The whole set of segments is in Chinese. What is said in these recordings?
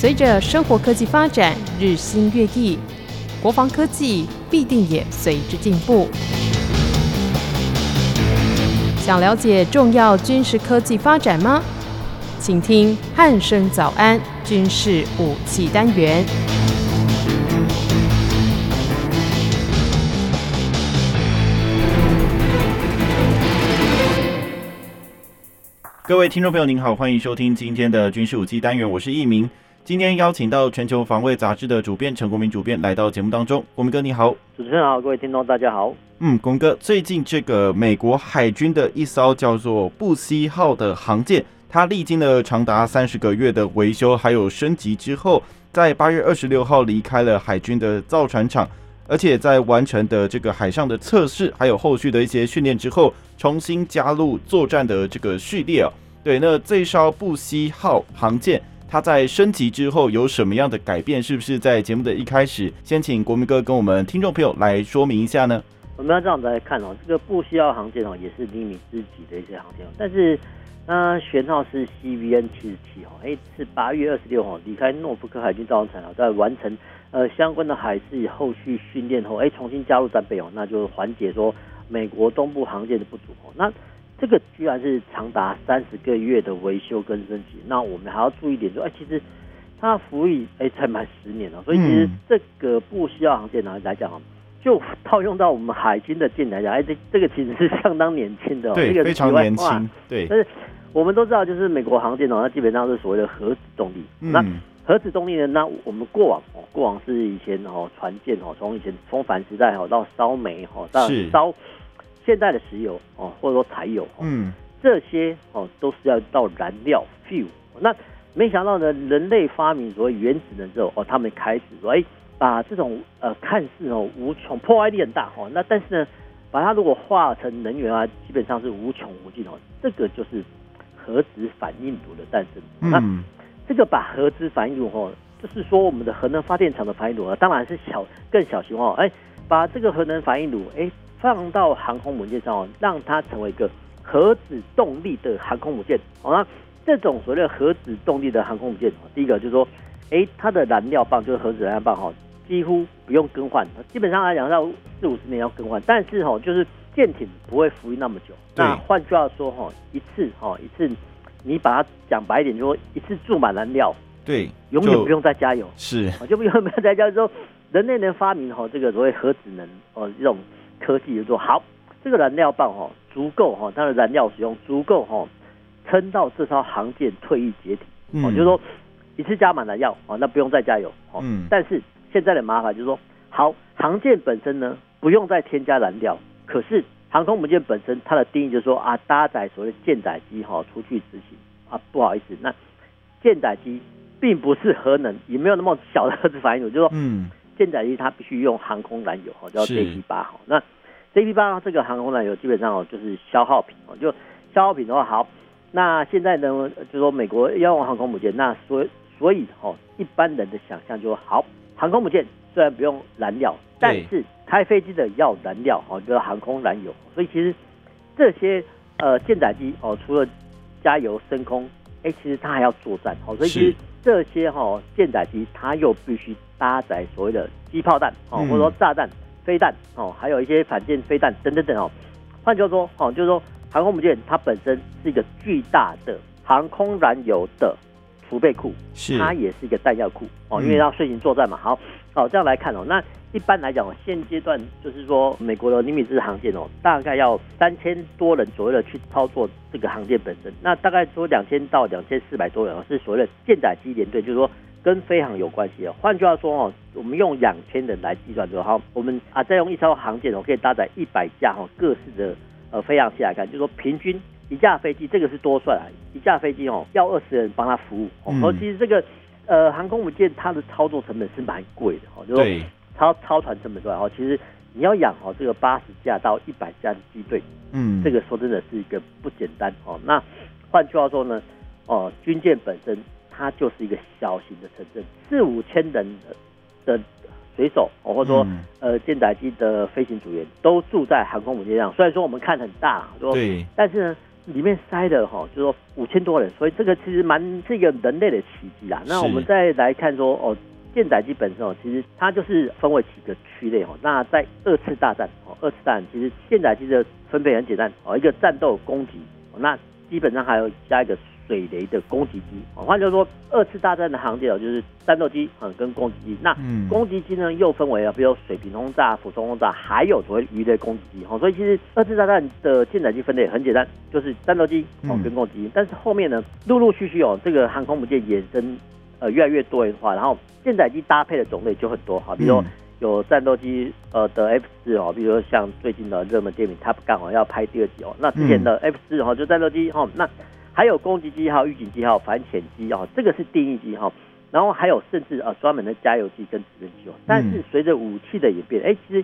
随着生活科技发展日新月异，国防科技必定也随之进步。想了解重要军事科技发展吗？请听汉声早安军事武器单元。各位听众朋友，您好，欢迎收听今天的军事武器单元，我是易明。今天邀请到《全球防卫杂志》的主编陈国明主编来到节目当中。国民哥，你好。主持人好，各位听众大家好。嗯，国民哥，最近这个美国海军的一艘叫做“布希号”的航舰，它历经了长达三十个月的维修还有升级之后，在八月二十六号离开了海军的造船厂，而且在完成的这个海上的测试还有后续的一些训练之后，重新加入作战的这个序列啊。对，那这艘“布希号”航舰。它在升级之后有什么样的改变？是不是在节目的一开始，先请国民哥跟我们听众朋友来说明一下呢？我们要这样子来看哦，这个布希号航舰哦，也是尼米兹级的一些航舰，但是它舷号是 CVN 七十七哦，哎，是八月二十六号离开诺福克海军造船厂，在完成呃相关的海事后续训练后，哎，重新加入战备哦，那就缓解说美国东部航舰的不足哦，那。这个居然是长达三十个月的维修跟升级，那我们还要注意一点说，哎，其实它服役哎才满十年了，所以其实这个不需要航舰呢来讲啊，就套用到我们海军的舰来讲，哎，这这个其实是相当年轻的，对，这个非常年轻，对。但是我们都知道，就是美国航舰哦，它基本上是所谓的核子动力。嗯、那核子动力呢？那我们过往哦，过往是以前哦，船舰哦，从以前风帆时代哦，到烧煤哦，到烧。现在的石油哦，或者说柴油，嗯，这些哦都是要到燃料 fuel。那没想到呢，人类发明所谓原子能之后哦，他们开始说，哎，把这种呃看似哦无穷破坏力很大哦，那但是呢，把它如果化成能源啊，基本上是无穷无尽哦。这个就是核子反应炉的诞生。嗯、那这个把核子反应炉哦，就是说我们的核能发电厂的反应炉啊，当然是小更小型哦，哎，把这个核能反应炉哎。放到航空母舰上哦，让它成为一个核子动力的航空母舰。好，那这种所谓的核子动力的航空母舰，第一个就是说，哎，它的燃料棒就是核子燃料棒哈，几乎不用更换，基本上来讲要四五十年要更换。但是哈，就是舰艇不会服役那么久。那换句话说哈，一次哈一次，你把它讲白一点，就是说一次注满燃料，对，永远不用再加油，是，就不用不用再加油。之后，人类能发明哈这个所谓核子能哦这种。科技就说好，这个燃料棒哈足够哈，它的燃料使用足够哈，撑到这艘航舰退役解体。哦、嗯，就是说一次加满燃料哦，那不用再加油。嗯。但是现在的麻烦就是说，好，航舰本身呢不用再添加燃料，可是航空母舰本身它的定义就是说啊，搭载所谓的舰载机哈出去执行啊，不好意思，那舰载机并不是核能，也没有那么小的核子反应炉，就是说嗯。舰载机它必须用航空燃油，叫 JP 八号。那 JP 八这个航空燃油基本上哦就是消耗品哦，就消耗品的话好。那现在呢，就说美国要用航空母舰，那所所以哦，一般人的想象就好，航空母舰虽然不用燃料，但是开飞机的要燃料哦，就是航空燃油。所以其实这些呃舰载机哦，除了加油升空，哎，其实它还要作战哦。所以其实这些哈舰载机它又必须。搭载所谓的机炮弹哦，或者说炸弹、飞弹哦，还有一些反舰飞弹等等等哦。换句话说哦，就是说航空母舰它本身是一个巨大的航空燃油的储备库，是它也是一个弹药库哦，因为要顺行作战嘛。好，好这样来看哦，那一般来讲哦，现阶段就是说美国的尼米兹航舰哦，大概要三千多人左右的去操作这个航舰本身，那大概说两千到两千四百多人是所谓的舰载机联队，就是说。跟飞航有关系哦。换句话说哦，我们用两千人来计算之后，好，我们啊再用一艘航舰哦，可以搭载一百架哈各式的呃飞航器来看，就是说平均一架飞机，这个是多算啊，一架飞机哦要二十人帮他服务哦。而其实这个呃航空母舰它的操作成本是蛮贵的哦，就是说超超船成本之外哦，其实你要养哦这个八十架到一百架的机队，嗯，这个说真的是一个不简单哦。那换句话说呢，哦军舰本身。它就是一个小型的城镇，四五千人的的水手哦，或者说呃舰载机的飞行组员都住在航空母舰上。虽然说我们看很大，对，但是呢，里面塞的哈，就是说五千多人，所以这个其实蛮是一个人类的奇迹啦。那我们再来看说哦，舰载机本身哦，其实它就是分为几个区类哦。那在二次大战哦，二次大战其实舰载机的分配很简单哦，一个战斗攻击，那基本上还有加一个。水雷的攻击机，换句话说，二次大战的航舰哦，就是战斗机嗯跟攻击机。那攻击机呢，又分为啊，比如水平轰炸、俯冲轰炸，还有所谓鱼雷攻击机。哈，所以其实二次大战的舰载机分类很简单，就是战斗机哦跟攻击机。但是后面呢，陆陆续续哦，这个航空母舰衍生呃越来越多元化，然后舰载机搭配的种类就很多哈，比如说有战斗机呃的 F 四哦，比如说像最近的热门电影《Top Gun》哦要拍第二集哦，那之前的 F 四哈就战斗机哈那。还有攻击机，还有预警机，还有反潜机哦，这个是定义机哈。然后还有甚至呃专门的加油机跟直升机哦。但是随着武器的演变，哎，其实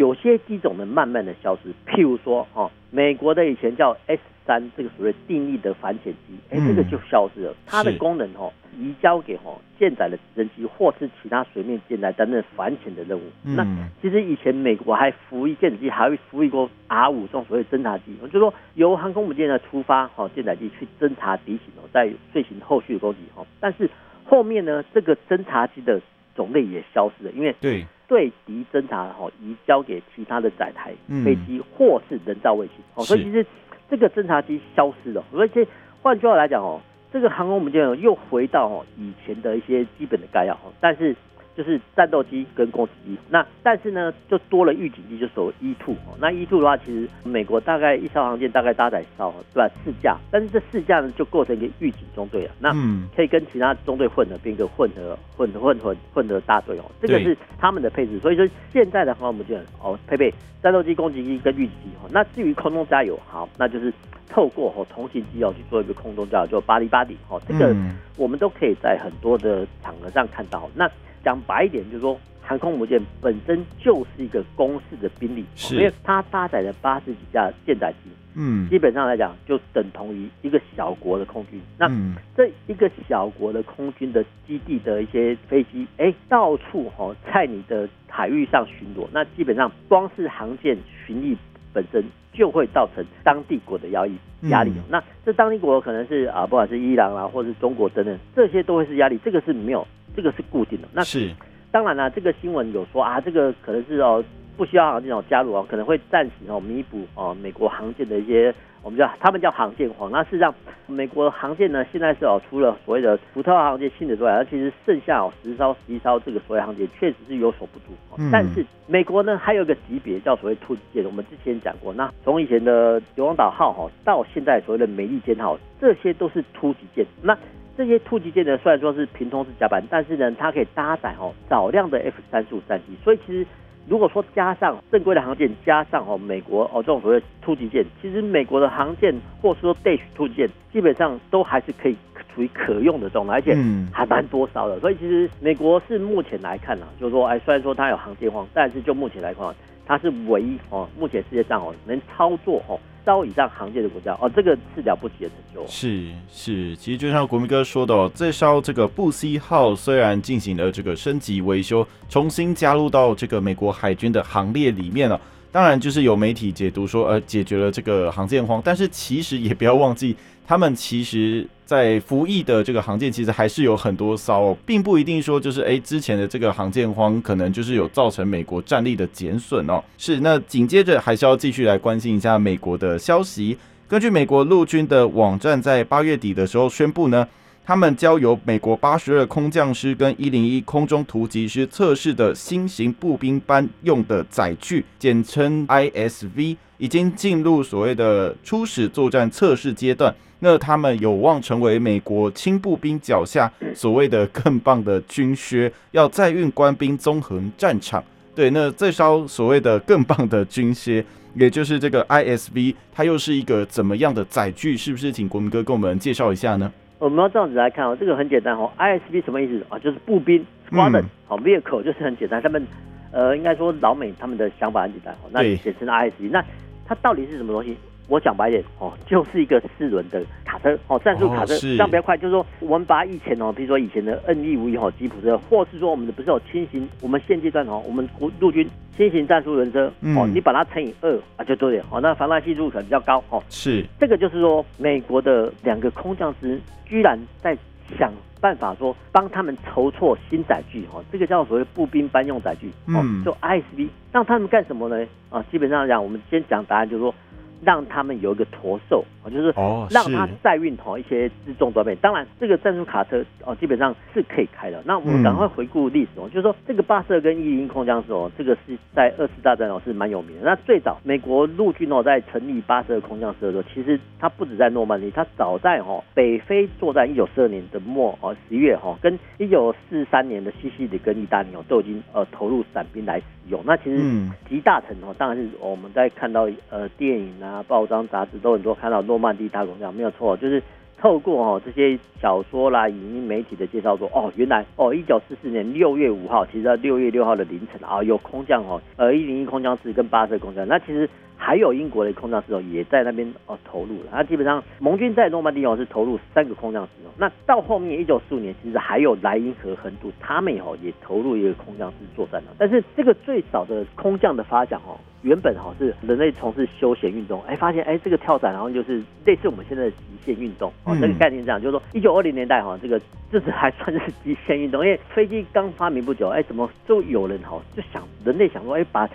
有些机种呢慢慢的消失。譬如说哦，美国的以前叫 S 三这个所谓定义的反潜机，哎，这个就消失了。它的功能哦。移交给哦舰载的直升机或是其他水面舰来担任反潜的任务。嗯、那其实以前美国还服役舰载机，还会服役过 R 五这种所谓侦察机，就是说由航空母舰呢出发，哈舰载机去侦察敌情哦，在进行后续的攻击哦。但是后面呢，这个侦察机的种类也消失了，因为对对敌侦察哈移交给其他的载台飞机或是人造卫星哦，所以其实这个侦察机消失了。而且换句话来讲哦。这个航空母舰又回到哦以前的一些基本的概要，但是就是战斗机跟攻击机，那但是呢就多了预警机，就所谓 E two 哦。那 E two 的话，其实美国大概一艘航舰大概搭载到对吧？四架，但是这四架呢就构成一个预警中队了，那可以跟其他中队混合，变一个混合混合混合混合大队哦。这个是他们的配置，所以说现在的航空母舰哦配备战斗机、攻击机跟预警机哦。那至于空中加油，好，那就是。透过哦同型机哦去做一个空中加油，就巴黎巴黎哦，这个我们都可以在很多的场合上看到。那讲白一点，就是说航空母舰本身就是一个公式的兵力，因为它搭载了八十几架舰载机，嗯，基本上来讲就等同于一个小国的空军。那这一个小国的空军的基地的一些飞机，哎，到处哦在你的海域上巡逻，那基本上光是航舰巡弋。本身就会造成当地国的压力压力，那这当地国可能是啊，不管是伊朗啊，或者是中国等等，这些都会是压力，这个是没有，这个是固定的。那是当然了，这个新闻有说啊，这个可能是哦。不需要航这种加入哦，可能会暂时哦弥补哦美国航舰的一些，我们叫他们叫航舰荒。那事实上，美国航舰呢现在是哦除了所谓的福特号航舰新的之外，而其实剩下哦十艘十一艘这个所谓航舰确实是有所不足。嗯、但是美国呢还有一个级别叫所谓突击舰，我们之前讲过。那从以前的硫磺岛号哈到现在所谓的美利坚号，这些都是突击舰。那这些突击舰呢虽然说是平通式甲板，但是呢它可以搭载哦少量的 F 三十五战机，所以其实。如果说加上正规的航舰，加上哦美国哦这种所谓突击舰，其实美国的航舰或是说 Dash 突击舰，基本上都还是可以处于可用的状态，而且还蛮多艘的。所以其实美国是目前来看呢，就是说哎，虽然说它有航舰荒，但是就目前来看，它是唯一哦目前世界上哦能操作哦。艘以上行业的国家哦，这个是了不起的成就。是是，其实就像国民哥说的哦，这烧这个布西号虽然进行了这个升级维修，重新加入到这个美国海军的行列里面了。当然，就是有媒体解读说，呃，解决了这个航舰荒，但是其实也不要忘记。他们其实，在服役的这个航舰，其实还是有很多艘，并不一定说就是哎，之前的这个航舰荒可能就是有造成美国战力的减损哦。是，那紧接着还是要继续来关心一下美国的消息。根据美国陆军的网站，在八月底的时候宣布呢，他们交由美国八十二空降师跟一零一空中突击师测试的新型步兵班用的载具，简称 ISV，已经进入所谓的初始作战测试阶段。那他们有望成为美国轻步兵脚下所谓的更棒的军靴，要载运官兵纵横战场。对，那这艘所谓的更棒的军靴，也就是这个 ISV，它又是一个怎么样的载具？是不是请国民哥跟我们介绍一下呢？我们要这样子来看哦，这个很简单哦，ISB 什么意思啊？就是步兵 squadron，好，vehicle 就是很简单。他们呃，应该说老美他们的想法很简单哦，那简称 ISB，。那它到底是什么东西？我讲白点哦，就是一个四轮的卡车哦，战术卡车，哦、这样比较快。就是说，我们把以前哦，比如说以前的 N E 五一哈吉普车，或是说我们的不是有轻型，我们现阶段哦，我们国陆军轻型战术轮车、嗯、哦，你把它乘以二啊，就多点哦，那防弹系数可能比较高哦。是，这个就是说，美国的两个空降师居然在想办法说帮他们筹措新载具哦，这个叫所谓步兵班用载具哦，嗯、就 ISB，让他们干什么呢？啊，基本上讲，我们先讲答案，就是说。让他们有一个驼兽啊，就是让他载运好一些自重装备。当然，这个战术卡车哦，基本上是可以开的。那我们赶快回顾历史哦，就是说这个巴瑟跟一零空降师哦，这个是在二次大战哦是蛮有名的。那最早美国陆军哦在成立巴瑟空降师的时候，其实它不止在诺曼底，它早在哦北非作战一九四二年的末哦十一月哈，跟一九四三年的西西里跟意大利哦都已经呃投入伞兵来使用。那其实集大成哦，当然是我们在看到呃电影啊。啊，报章杂志都很多看到诺曼底大空降，没有错，就是透过哦这些小说啦、影音媒体的介绍说，哦，原来哦，一九四四年六月五号，其实在六月六号的凌晨啊，有空降哦，呃，一零一空降师跟八色空降，那其实。还有英国的空降师哦，也在那边哦投入了。那基本上盟军在诺曼底哦是投入三个空降师哦。那到后面一九四五年，其实还有莱茵河横渡，他们哦也投入一个空降师作战了。但是这个最早的空降的发展哦，原本哈是人类从事休闲运动，哎，发现哎这个跳伞，然后就是类似我们现在的极限运动哦。这个概念这样，就是说一九二零年代哈，这个这是还算是极限运动，因为飞机刚发明不久，哎，怎么就有人哈就想人类想说，哎把。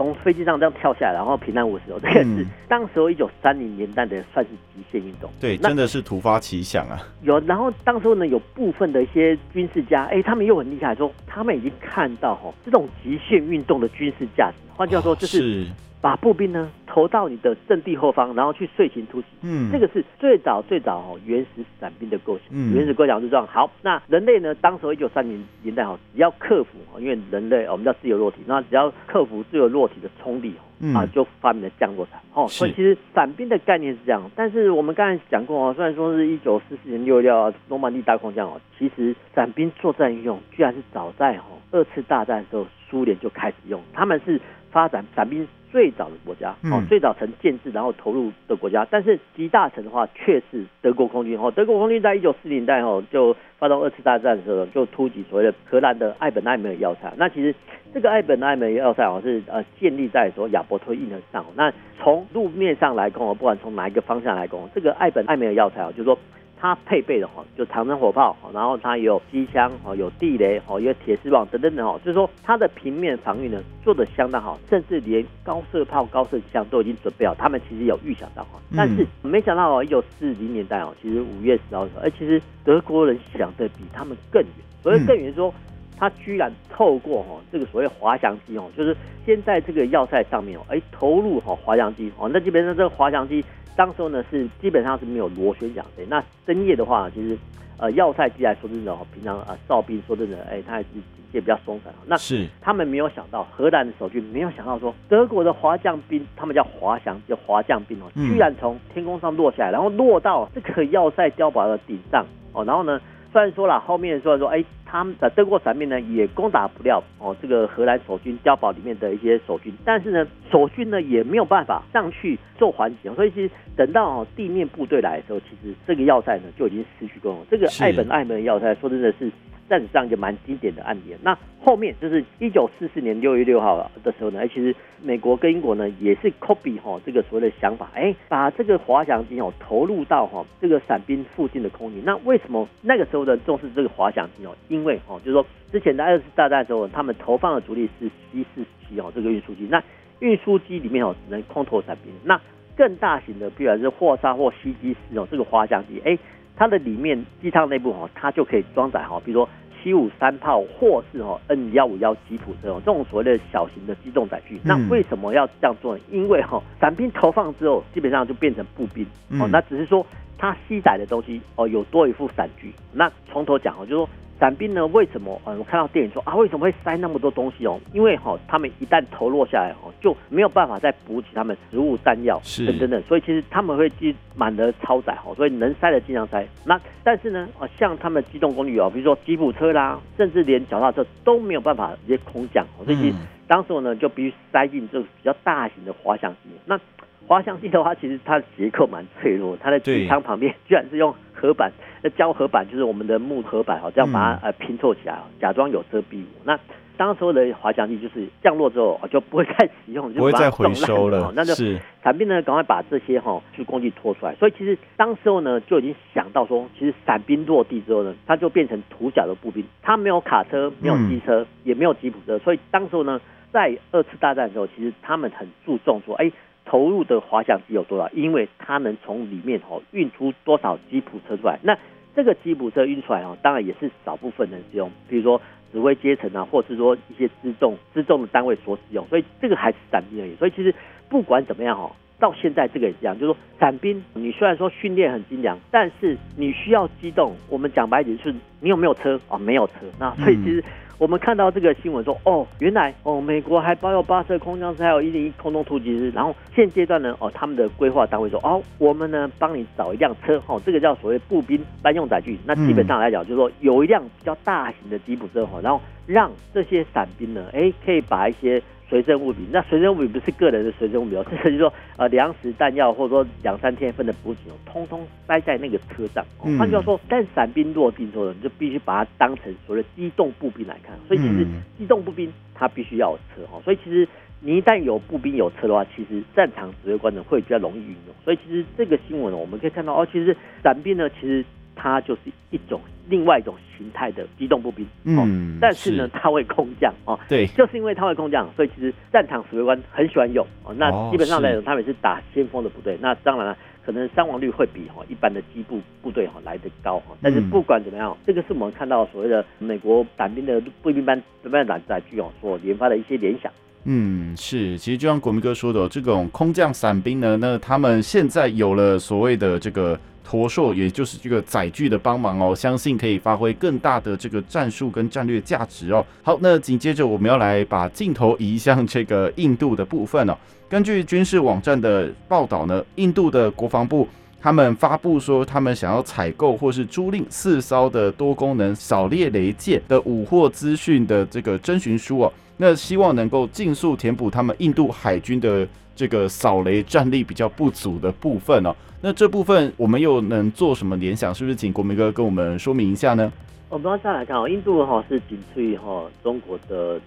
从飞机上这样跳下来，然后平安无事哦。这个是当时候一九三零年代的算是极限运动。对，真的是突发奇想啊。有，然后当时候呢，有部分的一些军事家，哎，他们又很厉害，说他们已经看到哈这种极限运动的军事价值。换句话说，就是把步兵呢。投到你的阵地后方，然后去遂行突袭。嗯，这个是最早最早哦，原始伞兵的构想。嗯，原始构想是这样。好，那人类呢？当时一九三零年代哈，只要克服因为人类我们叫自由落体，那只要克服自由落体的冲力嗯啊，就发明了降落伞。哦，所以其实伞兵的概念是这样。但是我们刚才讲过哦，虽然说是一九四四年六月六诺曼底大空降哦，其实伞兵作战运用居然是早在哦二次大战的时候，苏联就开始用。他们是发展伞兵。最早的国家哦，最早曾建制然后投入的国家，但是集大成的话却是德国空军哦。德国空军在一九四零年代哦，就发动二次大战的时候，就突击所谓的荷兰的艾本艾梅尔要塞。那其实这个艾本艾梅尔要塞哦，是呃建立在说亚伯托运河上。那从路面上来讲哦，不管从哪一个方向来讲，这个艾本艾梅尔要塞哦，就是说。它配备的哈，就长城火炮，然后它有机枪，哦，有地雷，哦，有铁丝网等等等哦，就是说它的平面防御呢做的相当好，甚至连高射炮、高射机枪都已经准备好，他们其实有预想到哈，但是没想到哦，一九四零年代哦，其实五月十号的时候，哎，其实德国人想的比他们更远，所以更远说，他居然透过哈这个所谓滑翔机哦，就是先在这个要塞上面哦，哎，投入哈滑翔机哦，那基本上这个滑翔机。当时候呢是基本上是没有螺旋桨的。那深夜的话，其实呃要塞机来说真的哦，平常啊哨兵说真的，哎，他还是警戒比较松散。那是他们没有想到，荷兰的守军没有想到说，德国的滑降兵，他们叫滑翔，叫滑降兵哦，居然从天空上落下来，然后落到这个要塞碉堡的顶上哦，然后呢。虽然说了，后面说说，哎，他们的德国伞兵呢也攻打不了哦，这个荷兰守军碉堡里面的一些守军，但是呢，守军呢也没有办法上去做还击，所以其实等到哦地面部队来的时候，其实这个要塞呢就已经失去功能。这个艾本艾门要塞说真的是。战史上一个蛮经典的案例。那后面就是一九四四年六月六号的时候呢，其实美国跟英国呢也是 copy 哈这个所谓的想法，哎，把这个滑翔机哦投入到哈这个伞兵附近的空域。那为什么那个时候的重视这个滑翔机哦？因为哦，就是说之前在二次大战的时候，他们投放的主力是 C 四七哦这个运输机。那运输机里面哦只能空投伞兵。那更大型的，比如是霍沙或西基斯哦这个滑翔机，哎。它的里面机舱内部哈，它就可以装载哈，比如说七五三炮或是哈 N 幺五幺吉普这种，这种所谓的小型的机动载具。那为什么要这样做呢？因为哈，伞兵投放之后，基本上就变成步兵哦，那只是说它吸载的东西哦有多一副伞具。那从头讲哦，就是说。伞兵呢？为什么？呃，我看到电影说啊，为什么会塞那么多东西哦？因为哈，他们一旦投落下来哦，就没有办法再补给他们食物、弹药等等等，所以其实他们会积满额超载哈，所以能塞的尽量塞。那但是呢，呃，像他们机动工具哦，比如说吉普车啦，甚至连脚踏车都没有办法直接空降，所以当时我呢就必须塞进这个比较大型的滑翔机。那滑翔机的话，其实它的结构蛮脆弱，它的机舱旁边居然是用合板，那胶合板就是我们的木合板哈，这样把它呃拼凑起来，假装有遮蔽物。那当时候的滑翔机就是降落之后就不会 再使用，就不会再回收了。那就伞兵呢，赶快把这些哈去工具拖出来。所以其实当时候呢，就已经想到说，其实伞兵落地之后呢，它就变成土脚的步兵，它没有卡车，没有机车，也没有吉普车。所以当时候呢，在二次大战的时候，其实他们很注重说，哎，投入的滑翔机有多少？因为它能从里面哦运出多少吉普车出来。那这个吉普车运出来哦，当然也是少部分人使用，比如说。指挥阶层啊，或者是说一些辎重辎重的单位所使用，所以这个还是伞兵而已。所以其实不管怎么样哦，到现在这个也是这样，就是说伞兵你虽然说训练很精良，但是你需要机动。我们讲白点就是你有没有车啊？没有车。那所以其实。我们看到这个新闻说，哦，原来哦，美国还包有八十二空降师，还有一零一空中突击师。然后现阶段呢，哦，他们的规划单位说，哦，我们呢帮你找一辆车，哦，这个叫所谓步兵班用载具。那基本上来讲，就是说有一辆比较大型的吉普车，哈，然后让这些伞兵呢，哎，可以把一些。随身物品，那随身物品不是个人的随身物品哦，这个就是说呃粮食弹药或者说两三天份的补给哦，通通塞在那个车上。换句话说，但伞兵落地之后，你就必须把它当成所谓的机动步兵来看。所以其实机动步兵它必须要有车哈。所以其实你一旦有步兵有车的话，其实战场指挥官呢会比较容易运用。所以其实这个新闻呢，我们可以看到哦，其实伞兵呢其实。它就是一种另外一种形态的机动步兵，嗯，但是呢，它会空降哦，对，就是因为它会空降，所以其实战场指挥官很喜欢用哦。那基本上来讲，他们是打先锋的部队，那当然了，可能伤亡率会比哈一般的机步部队哈来得高哈。但是不管怎么样，这个是我们看到所谓的美国伞兵的步兵班怎么样来载具哦所研发的一些联想。嗯，是，其实就像国民哥说的，这种空降伞兵呢，那他们现在有了所谓的这个。驼兽，也就是这个载具的帮忙哦，相信可以发挥更大的这个战术跟战略价值哦。好，那紧接着我们要来把镜头移向这个印度的部分哦。根据军事网站的报道呢，印度的国防部他们发布说，他们想要采购或是租赁四艘的多功能扫猎雷舰的五获资讯的这个征询书哦。那希望能够尽速填补他们印度海军的这个扫雷战力比较不足的部分哦。那这部分我们又能做什么联想？是不是请国民哥跟我们说明一下呢？我们再来看哦，印度哈是仅次于哈中国的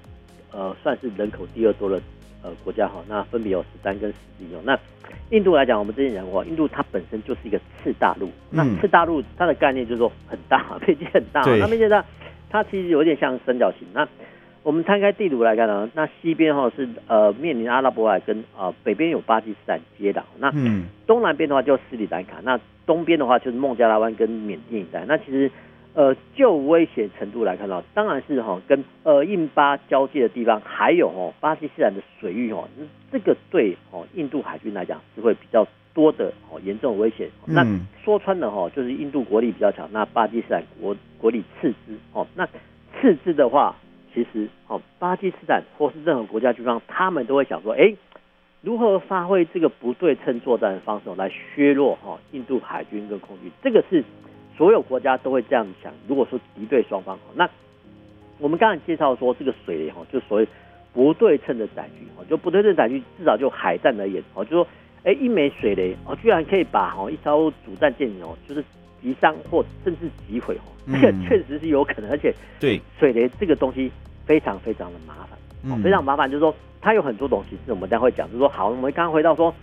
呃算是人口第二多的呃国家哈，那分别有十三跟十一哦。那印度来讲，我们之前讲过，印度它本身就是一个次大陆，那次大陆它的概念就是说很大，面积很大，那面积大，它其实有点像三角形。那我们摊开地图来看呢，那西边哈是呃面临阿拉伯海跟啊、呃、北边有巴基斯坦接壤，那东南边的话就斯里兰卡，那东边的话就是孟加拉湾跟缅甸一带。那其实呃就危险程度来看到，当然是哈跟呃印巴交界的地方，还有哈巴基斯坦的水域哈，这个对哦印度海军来讲是会比较多的哦严重的危险。那说穿了哈，就是印度国力比较强，那巴基斯坦国国力次之哦，那次之的话。其实，哦，巴基斯坦或是任何国家军方，他们都会想说，哎，如何发挥这个不对称作战的方式来削弱哈印度海军跟空军？这个是所有国家都会这样想。如果说敌对双方，那我们刚才介绍说这个水雷哈，就所谓不对称的载具哈，就不对称载具，至少就海战而言，哦，就说，哎，一枚水雷哦，居然可以把哈一艘主战舰哦，就是。击伤或甚至击毁哦，这个确实是有可能，而且对。水雷这个东西非常非常的麻烦，非常麻烦，就是说它有很多东西是我们待会讲，就是说好，我们刚刚回到说。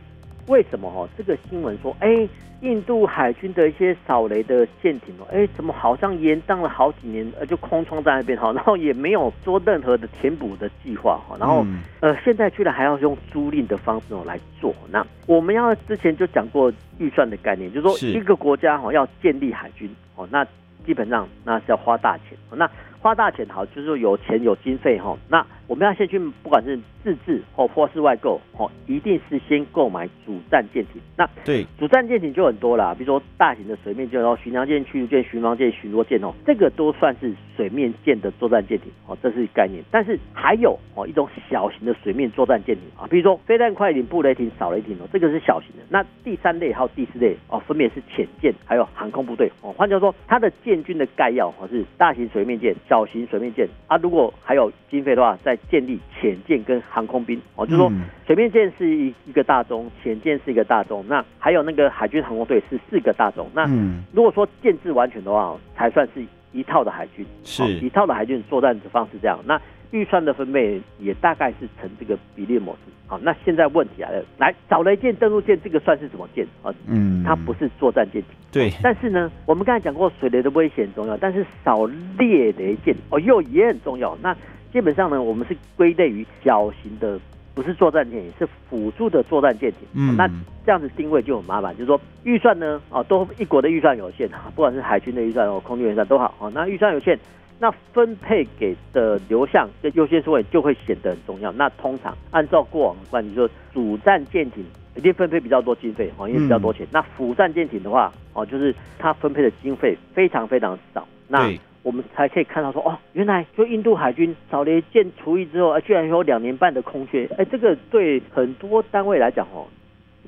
为什么哦？这个新闻说，哎，印度海军的一些扫雷的舰艇哦，哎，怎么好像延宕了好几年，呃，就空窗在那边哈，然后也没有做任何的填补的计划哈，然后呃，现在居然还要用租赁的方式哦来做。那我们要之前就讲过预算的概念，就是说一个国家哈要建立海军哦，那基本上那是要花大钱，那花大钱好，就是说有钱有经费哈，那。我们要先去，不管是自制或或是外购，哦，一定是先购买主战舰艇。那对主战舰艇就很多啦，比如说大型的水面舰，然后巡洋舰、驱逐舰、巡防舰、巡逻舰哦，这个都算是水面舰的作战舰艇哦，这是概念。但是还有哦一种小型的水面作战舰艇啊，比如说飞弹快艇、布雷艇、扫雷艇哦，这个是小型的。那第三类还有第四类哦，分别是潜舰还有航空部队哦。换句话说，它的建军的概要哦是大型水面舰、小型水面舰啊，如果还有经费的话，再建立潜舰跟航空兵哦，就是说水面舰是一一个大宗，潜舰是一个大宗，那还有那个海军航空队是四个大宗。那如果说建制完全的话，才算是一套的海军，是一套的海军作战的方式这样。那预算的分配也大概是成这个比例模式。好，那现在问题来了，来扫雷舰、登陆舰，这个算是什么舰啊？嗯，它不是作战舰艇。对。但是呢，我们刚才讲过水雷的威胁很重要，但是扫猎雷舰哦又也很重要。那基本上呢，我们是归类于小型的，不是作战舰艇，是辅助的作战舰艇。嗯。那这样子定位就很麻烦，就是说预算呢，哦，都一国的预算有限，不管是海军的预算哦，空军预算都好，哦，那预算有限。那分配给的流向跟优先顺位就会显得很重要。那通常按照过往的惯例，说主战舰艇一定分配比较多经费哦，因为比较多钱。嗯、那辅战舰艇的话哦，就是它分配的经费非常非常少。那我们才可以看到说哦，原来就印度海军扫雷舰除役之后，居然有两年半的空缺。哎，这个对很多单位来讲哦，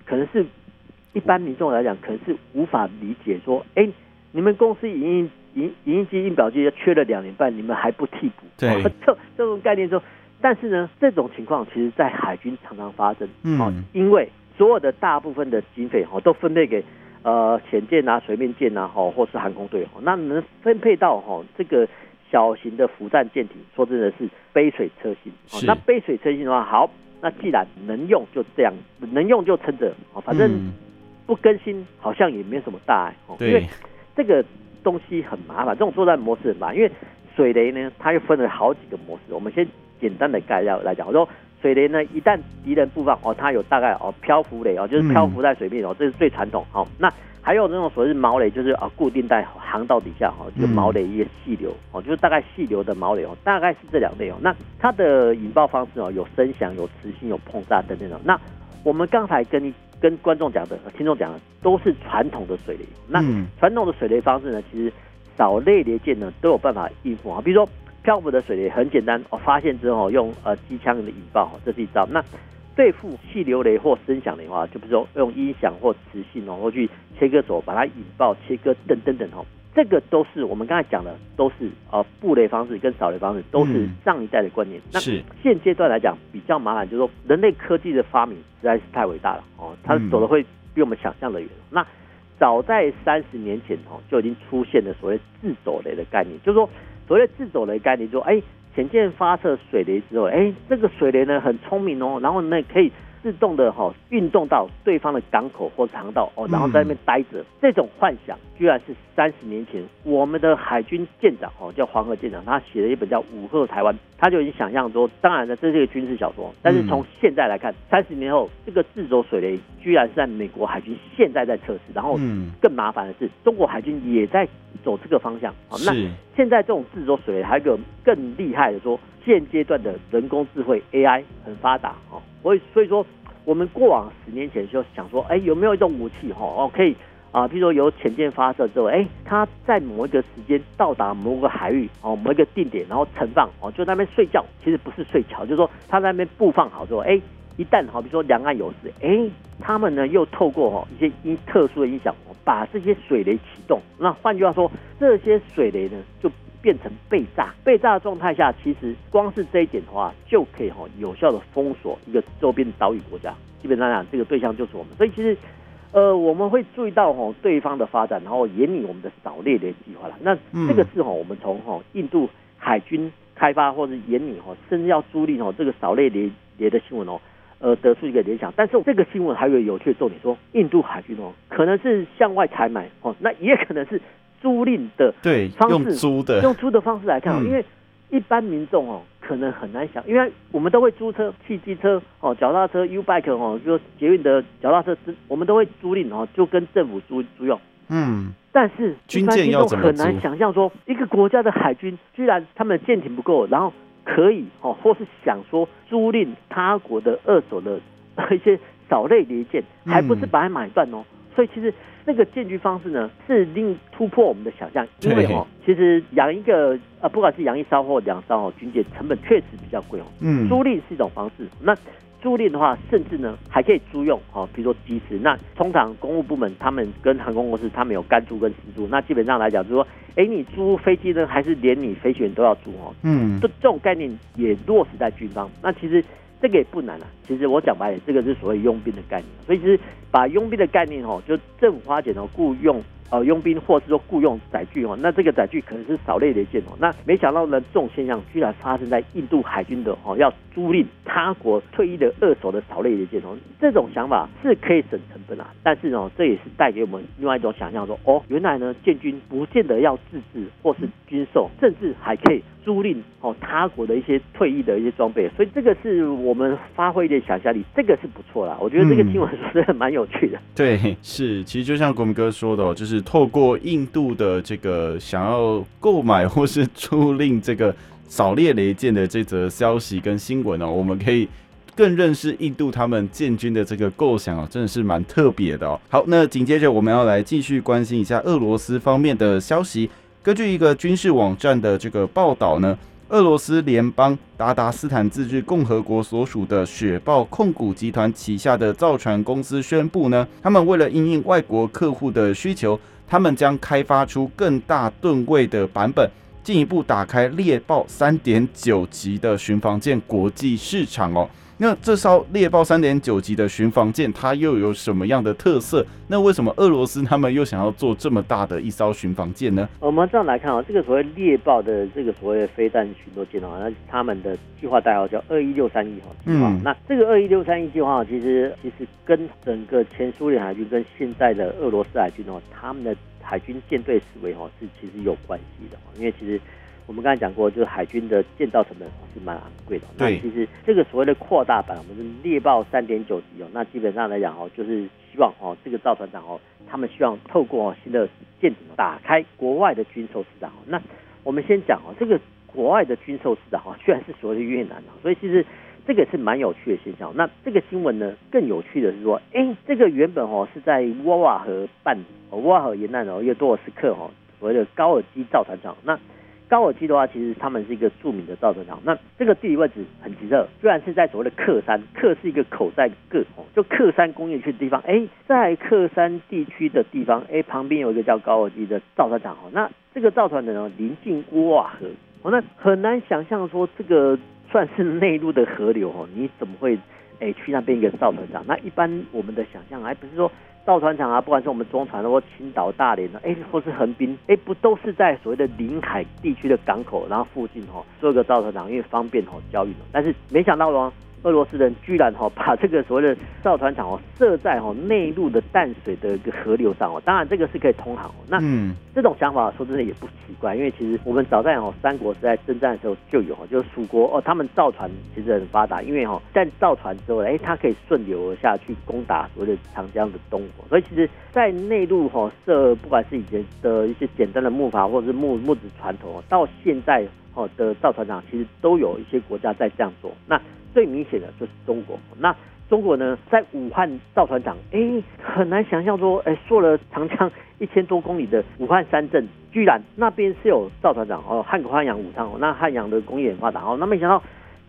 可能是一般民众来讲，可能是无法理解说，哎，你们公司已经。影影印机、印表机缺了两年半，你们还不替补？对，这这种概念说，但是呢，这种情况其实，在海军常常发生。嗯，因为所有的大部分的经费哈，都分配给呃潜舰啊、水面舰啊，哈，或是航空队。那能分配到哈这个小型的浮战舰艇，说真的是杯水车薪。是。那杯水车薪的话，好，那既然能用就这样，能用就撑着。反正不更新好像也没什么大碍。哦，因为这个。东西很麻烦，这种作战模式很麻烦，因为水雷呢，它又分了好几个模式。我们先简单的概要来讲，我说水雷呢，一旦敌人布放哦，它有大概哦漂浮雷哦，就是漂浮在水面哦，这是最传统。好，那还有那种所谓毛雷，就是啊固定在航道底下哈，就毛雷一些细流哦，就是大概细流的毛雷哦，大概是这两类哦。那它的引爆方式哦，有声响、有磁性、有碰炸等等的。那我们刚才跟你。跟观众讲的、听众讲的都是传统的水雷。那传统的水雷方式呢，其实扫类雷舰呢都有办法应付啊。比如说漂浮的水雷很简单，我发现之后用呃机枪的引爆，这是一招。那对付气流雷或声响雷的话，就比如说用音响或磁性哦，或去切割手把它引爆、切割等等等哦。这个都是我们刚才讲的，都是呃布雷方式跟扫雷方式，都是上一代的观念。那现阶段来讲比较麻烦，就是说人类科技的发明实在是太伟大了哦，它走的会比我们想象的远。那早在三十年前哦，就已经出现了所谓自走雷的概念，就是说所谓自走雷概念，就说哎，潜舰发射水雷之后，哎，这个水雷呢很聪明哦，然后呢可以。自动的哈运动到对方的港口或航道哦，然后在那边待着，这种幻想居然是三十年前我们的海军舰长哦，叫黄河舰长，他写了一本叫《武吓台湾》，他就已经想象说，当然了，这是一个军事小说，但是从现在来看，三十年后这个自走水雷居然是在美国海军现在在测试，然后更麻烦的是，中国海军也在走这个方向。好，那现在这种自走水雷还有一个更厉害的说，现阶段的人工智慧 AI 很发达哦。所以，所以说，我们过往十年前就想说，哎，有没有一种武器，哈，哦，可以啊，比如说由潜舰发射之后，哎，它在某一个时间到达某个海域，哦，某一个定点，然后存放，哦，就在那边睡觉，其实不是睡觉，就是说它在那边布放好之后，哎，一旦好，比如说两岸有事，哎，他们呢又透过哈一些音特殊的音响，把这些水雷启动。那换句话说，这些水雷呢就。变成被炸，被炸的状态下，其实光是这一点的话，就可以哈有效的封锁一个周边的岛屿国家。基本上讲，这个对象就是我们。所以其实，呃，我们会注意到哈对方的发展，然后引领我们的扫猎的计划了。那这个是哈我们从哈印度海军开发或者引领哈，甚至要租赁哦这个扫猎雷雷的新闻哦，呃，得出一个联想。但是这个新闻还有有趣的重点说，印度海军哦可能是向外采买哦，那也可能是。租赁的对方式，用租的用租的方式来看，因为一般民众哦，可能很难想，因为我们都会租车、汽机车哦、脚踏车、U bike 哦，就捷运的脚踏车，我们都会租赁哦，就跟政府租租用。嗯，但是一般民众很难想象说，一个国家的海军居然他们的舰艇不够，然后可以哦，或是想说租赁他国的二手的一些扫雷雷舰，还不是把它买断哦。所以其实那个建军方式呢，是令突破我们的想象，因为哦，其实养一个呃，不管是养一艘或两艘哦军舰，成本确实比较贵哦。嗯，租赁是一种方式，那租赁的话，甚至呢还可以租用哦，比如说机师。那通常公务部门他们跟航空公司他们有干租跟私租。那基本上来讲，就是说，哎，你租飞机呢，还是连你飞行员都要租哦？嗯，这这种概念也落实在军方。那其实这个也不难啊。其实我讲白了，这个是所谓佣兵的概念。所以其实把佣兵的概念哦，就政府花钱哦雇佣。呃，佣兵或是说雇佣载具哦，那这个载具可能是扫雷雷舰哦，那没想到呢，这种现象居然发生在印度海军的哦，要租赁他国退役的二手的扫雷雷舰哦，这种想法是可以省成本啊，但是呢，这也是带给我们另外一种想象说，哦，原来呢，建军不见得要自制或是军售，甚至还可以租赁哦他国的一些退役的一些装备，所以这个是我们发挥一点想象力，这个是不错啦，我觉得这个新闻说的蛮有趣的。对，是，其实就像国民哥说的哦，就是。透过印度的这个想要购买或是租赁这个扫猎雷舰的这则消息跟新闻呢，我们可以更认识印度他们建军的这个构想哦，真的是蛮特别的哦。好，那紧接着我们要来继续关心一下俄罗斯方面的消息。根据一个军事网站的这个报道呢。俄罗斯联邦达达斯坦自治共和国所属的雪豹控股集团旗下的造船公司宣布呢，他们为了应应外国客户的需求，他们将开发出更大吨位的版本，进一步打开猎豹三点九级的巡防舰国际市场哦。那这艘猎豹三点九级的巡防舰，它又有什么样的特色？那为什么俄罗斯他们又想要做这么大的一艘巡防舰呢？我们这样来看啊，这个所谓猎豹的这个所谓的飞弹巡逻舰啊，那他们的计划代号叫二一六三一号嗯。那这个二一六三一计划其实其实跟整个前苏联海军跟现在的俄罗斯海军哦，他们的海军舰队思维哦是其实有关系的，因为其实。我们刚才讲过，就是海军的建造成本是蛮昂贵的。那其实这个所谓的扩大版，我们是猎豹三点九级哦。那基本上来讲哦，就是希望哦，这个造船厂哦，他们希望透过新的舰艇打开国外的军售市场。那我们先讲哦，这个国外的军售市场哦，居然是所谓的越南哦，所以其实这个是蛮有趣的现象。那这个新闻呢，更有趣的是说，哎，这个原本哦是在沃瓦河畔哦，沃瓦河沿岸哦，一个多尔斯克哦，所谓的高尔基造船厂。那高尔基的话，其实他们是一个著名的造船厂。那这个地理位置很奇特，居然是在所谓的克山，克是一个口在个哦，就克山工业区的地方。哎，在克山地区的地方，哎，旁边有一个叫高尔基的造船厂哦。那这个造船厂呢，临近沃瓦河哦，那很难想象说这个算是内陆的河流哦，你怎么会哎去那边一个造船厂？那一般我们的想象还不是说。造船厂啊，不管是我们中船或青岛、大连的，哎，或是横滨，哎，不都是在所谓的临海地区的港口，然后附近哦，做一个造船厂，因为方便哦交易。但是没想到哦。俄罗斯人居然哈把这个所谓的造船厂哦设在哈内陆的淡水的一个河流上哦，当然这个是可以通航哦。那这种想法说真的也不奇怪，因为其实我们早在哦三国时代征战的时候就有，就是蜀国哦他们造船其实很发达，因为哈在造船之后哎，它可以顺流而下去攻打所谓的长江的东国，所以其实在内陆哈设不管是以前的一些简单的木筏或者是木木质船头，到现在哦的造船厂其实都有一些国家在这样做。那最明显的就是中国，那中国呢，在武汉造船厂，哎、很难想象说，哎、做，了长江 一千多公里的武汉三镇，居然那边是有造船厂哦，汉口、汉阳、武昌哦，那汉阳的工业很发达哦，那没想到。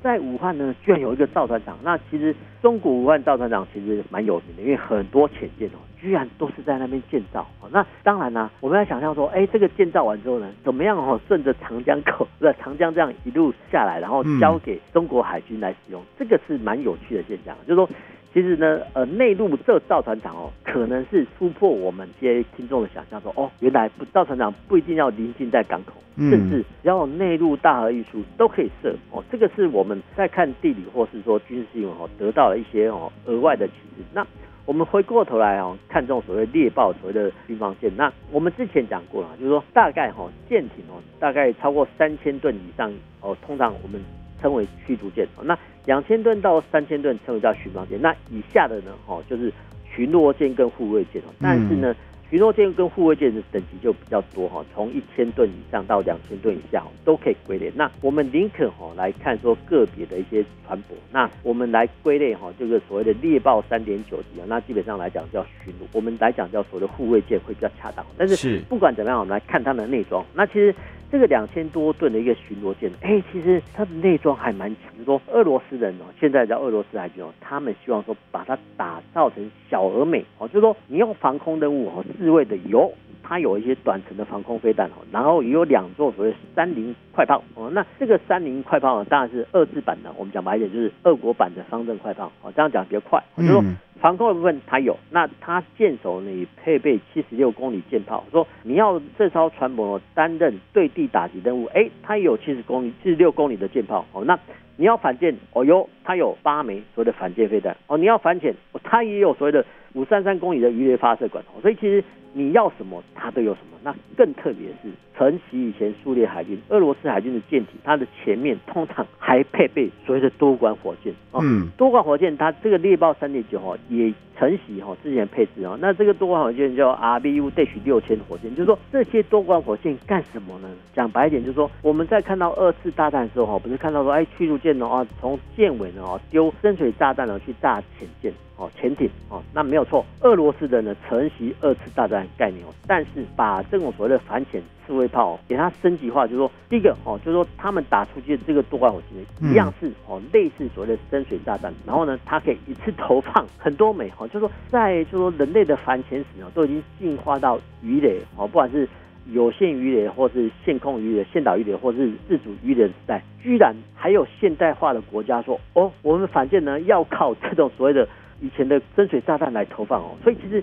在武汉呢，居然有一个造船厂。那其实中国武汉造船厂其实蛮有名的，因为很多潜舰哦，居然都是在那边建造。那当然呢、啊，我们要想象说，哎，这个建造完之后呢，怎么样哦，顺着长江口，不是长江这样一路下来，然后交给中国海军来使用，这个是蛮有趣的现象，就是说。其实呢，呃，内陆这造船厂哦，可能是突破我们这些听众的想象，说哦，原来不造船厂不一定要临近在港口，嗯、甚至只要内陆大河运输都可以设哦。这个是我们在看地理或是说军事新闻哦，得到了一些哦额外的启示。那我们回过头来哦，看这种所谓猎豹所谓的军防舰，那我们之前讲过了，就是说大概哈舰艇哦，大概超过三千吨以上哦，通常我们称为驱逐舰哦，那。两千吨到三千吨称为叫巡防舰，那以下的呢，哦，就是巡逻舰跟护卫舰哦。但是呢，巡逻舰跟护卫舰的等级就比较多哈，从一千吨以上到两千吨以下都可以归类。那我们林肯哈来看说个别的一些船舶，那我们来归类哈这个所谓的猎豹三点九级啊，那基本上来讲叫巡逻，我们来讲叫所谓的护卫舰会比较恰当。但是不管怎么样，我们来看它的内装，那其实。这个两千多吨的一个巡逻舰，哎，其实它的内装还蛮强。就说，俄罗斯人哦，现在在俄罗斯海军哦，他们希望说把它打造成小而美哦，就是说你用防空任务哦，自卫的有。它有一些短程的防空飞弹哦，然后也有两座所谓三菱快炮哦。那这个三菱快炮呢，当然是二制版的。我们讲白一点，就是俄国版的方阵快炮哦。这样讲比较快，就是说防空的部分它有。那它舰首呢也配备七十六公里舰炮，说你要这艘船舶担任对地打击任务，哎，它也有七十公里、七十六公里的舰炮哦。那你要反舰哦哟，它有八枚所谓的反舰飞弹哦。你要反潜，它也有所谓的五三三公里的鱼雷发射管哦。所以其实。你要什么，它都有什么。那更特别是，承袭以前苏联海军、俄罗斯海军的舰艇，它的前面通常还配备所谓的多管火箭。嗯，多管火箭，它这个猎豹三点九哈也承袭哈之前配置哦。那这个多管火箭叫 RBU-Dash 六千火箭，就是说这些多管火箭干什么呢？讲白一点，就是说我们在看到二次大战的时候哈，不是看到说哎驱逐舰呢啊从舰尾呢哦丢深水炸弹呢去炸潜舰。哦，潜艇哦，那没有错。俄罗斯人呢承袭二次大战概念哦，但是把这种所谓的反潜刺猬炮给它升级化，就是说第一个哦，就是说他们打出去的这个多管火箭一样是哦类似所谓的深水炸弹，然后呢，它可以一次投放很多枚哦，就是说在就是说人类的反潜史呢都已经进化到鱼雷哦，不管是有线鱼雷或是线控鱼雷、线导鱼雷或是自主鱼雷的时代，居然还有现代化的国家说哦，我们反舰呢要靠这种所谓的。以前的深水炸弹来投放哦，所以其实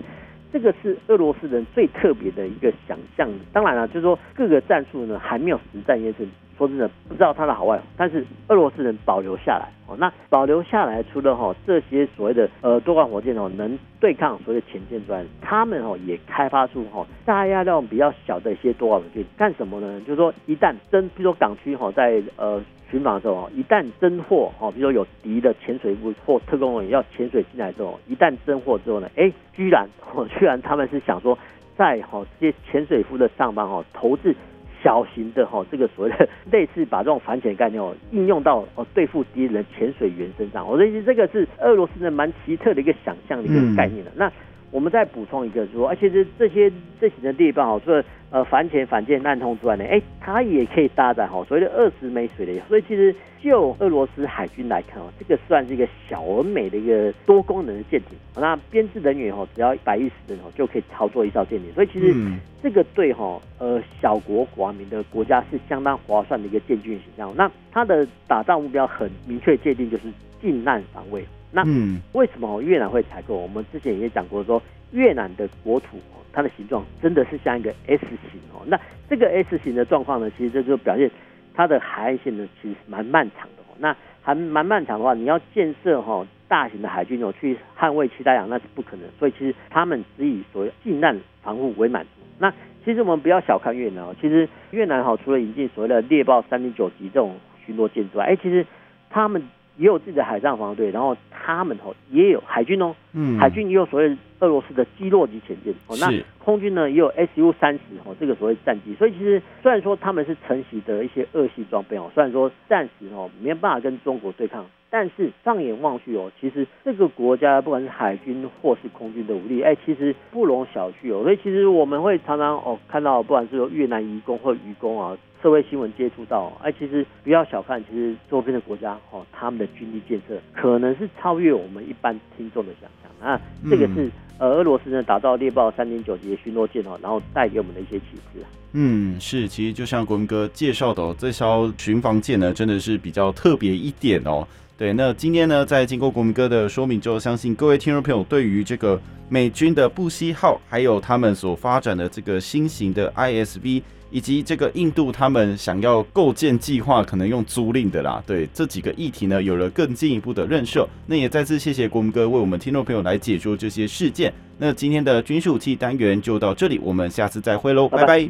这个是俄罗斯人最特别的一个想象。当然了，就是说各个战术呢还没有实战验证，说真的不知道它的好坏。但是俄罗斯人保留下来哦，那保留下来除了哈这些所谓的呃多管火箭哦能对抗所谓的潜舰之外，他们哦也开发出哈大压量比较小的一些多管火箭，干什么呢？就是说一旦真，比如说港区哈在呃。巡防的时候，一旦侦获，哦，比如说有敌的潜水部或特工人员要潜水进来之后，一旦侦获之后呢，哎，居然，哦，居然他们是想说，在哈这些潜水夫的上方，哈，投掷小型的哈这个所谓的类似把这种反潜概念哦应用到哦对付敌人潜水员身上，我认为这个是俄罗斯人蛮奇特的一个想象的一个概念的。那我们再补充一个说，而且这这些这型的猎豹，除了呃反潜反舰难通之外呢，哎，它也可以搭载哈所谓的二十枚水雷，所以其实就俄罗斯海军来看哦，这个算是一个小而美的一个多功能的舰艇。那编制人员哦，只要一百一十人哦，就可以操作一艘舰艇。所以其实这个对哈呃小国寡民的国家是相当划算的一个建军形象。那它的打造目标很明确界定，就是近难防卫。那为什么越南会采购？我们之前也讲过，说越南的国土它的形状真的是像一个 S 型哦。那这个 S 型的状况呢，其实这就表现它的海岸线呢，其实蛮漫长的哦。那还蛮漫长的话，你要建设哈大型的海军哦去捍卫其他洋，那是不可能。所以其实他们只以所谓近岸防护为满足。那其实我们不要小看越南哦，其实越南哈除了引进所谓的猎豹三零九级这种巡逻舰之外，哎，其实他们。也有自己的海上防卫队，然后他们哦也有海军哦，嗯，海军也有所谓俄罗斯的基洛级潜舰哦，那空军呢也有 Su 三十哦，这个所谓战机，所以其实虽然说他们是承袭的一些俄系装备哦，虽然说暂时哦没办法跟中国对抗，但是放眼望去哦，其实这个国家不管是海军或是空军的武力，哎，其实不容小觑哦，所以其实我们会常常哦看到，不管是说越南移工或渔工啊。社会新闻接触到，哎，其实不要小看，其实周边的国家哦，他们的军力建设可能是超越我们一般听众的想象啊。这个是呃，俄罗斯呢打造猎豹三点九级的巡逻舰哦，然后带给我们的一些启示啊。嗯，是，其实就像国民哥介绍的，这艘巡防舰呢，真的是比较特别一点哦。对，那今天呢，在经过国民哥的说明之后，相信各位听众朋友对于这个美军的布希号，还有他们所发展的这个新型的 ISV。以及这个印度他们想要构建计划，可能用租赁的啦。对这几个议题呢，有了更进一步的认识。那也再次谢谢国民哥为我们听众朋友来解说这些事件。那今天的军事武器单元就到这里，我们下次再会喽，拜拜。拜拜。